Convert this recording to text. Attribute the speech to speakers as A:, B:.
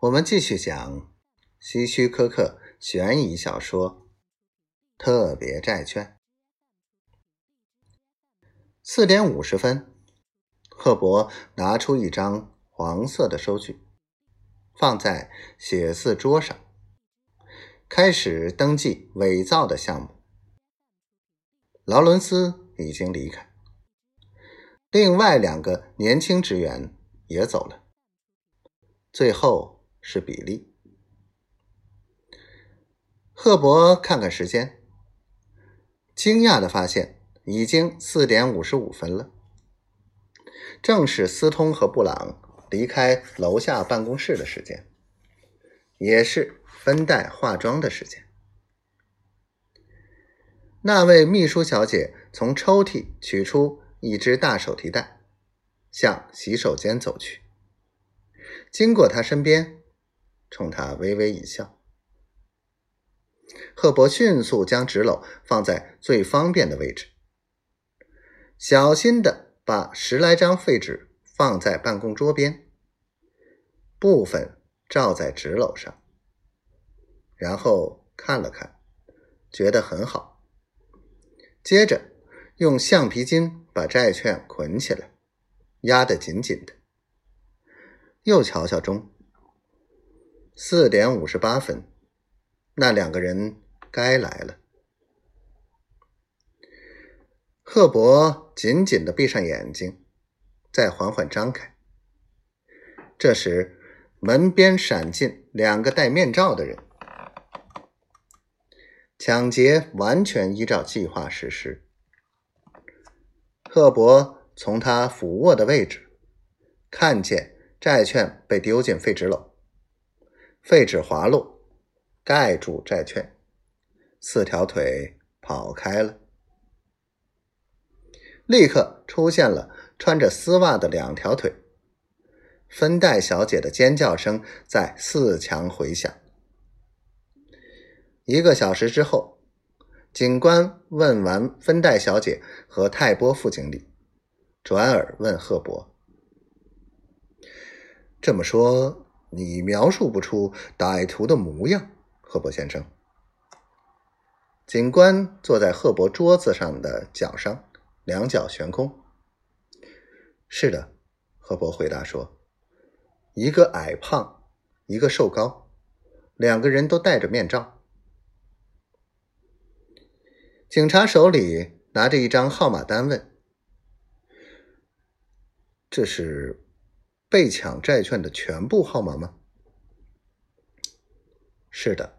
A: 我们继续讲希区柯克悬疑小说《特别债券》。四点五十分，赫伯拿出一张黄色的收据，放在写字桌上，开始登记伪造的项目。劳伦斯已经离开，另外两个年轻职员也走了，最后。是比例。赫伯看看时间，惊讶的发现已经四点五十五分了，正是斯通和布朗离开楼下办公室的时间，也是分带化妆的时间。那位秘书小姐从抽屉取出一只大手提袋，向洗手间走去，经过他身边。冲他微微一笑，赫伯迅速将纸篓放在最方便的位置，小心的把十来张废纸放在办公桌边，部分罩在纸篓上，然后看了看，觉得很好，接着用橡皮筋把债券捆起来，压得紧紧的，又瞧瞧钟。四点五十八分，那两个人该来了。赫伯紧紧的闭上眼睛，再缓缓张开。这时，门边闪进两个戴面罩的人。抢劫完全依照计划实施。赫伯从他俯卧的位置看见债券被丢进废纸篓。废纸滑落，盖住债券，四条腿跑开了。立刻出现了穿着丝袜的两条腿。芬黛小姐的尖叫声在四墙回响。一个小时之后，警官问完芬黛小姐和泰波副经理，转而问赫伯：“这么说？”你描述不出歹徒的模样，赫伯先生。警官坐在赫伯桌子上的脚上，两脚悬空。是的，赫伯回答说：“一个矮胖，一个瘦高，两个人都戴着面罩。”警察手里拿着一张号码单，问：“这是？”被抢债券的全部号码吗？是的。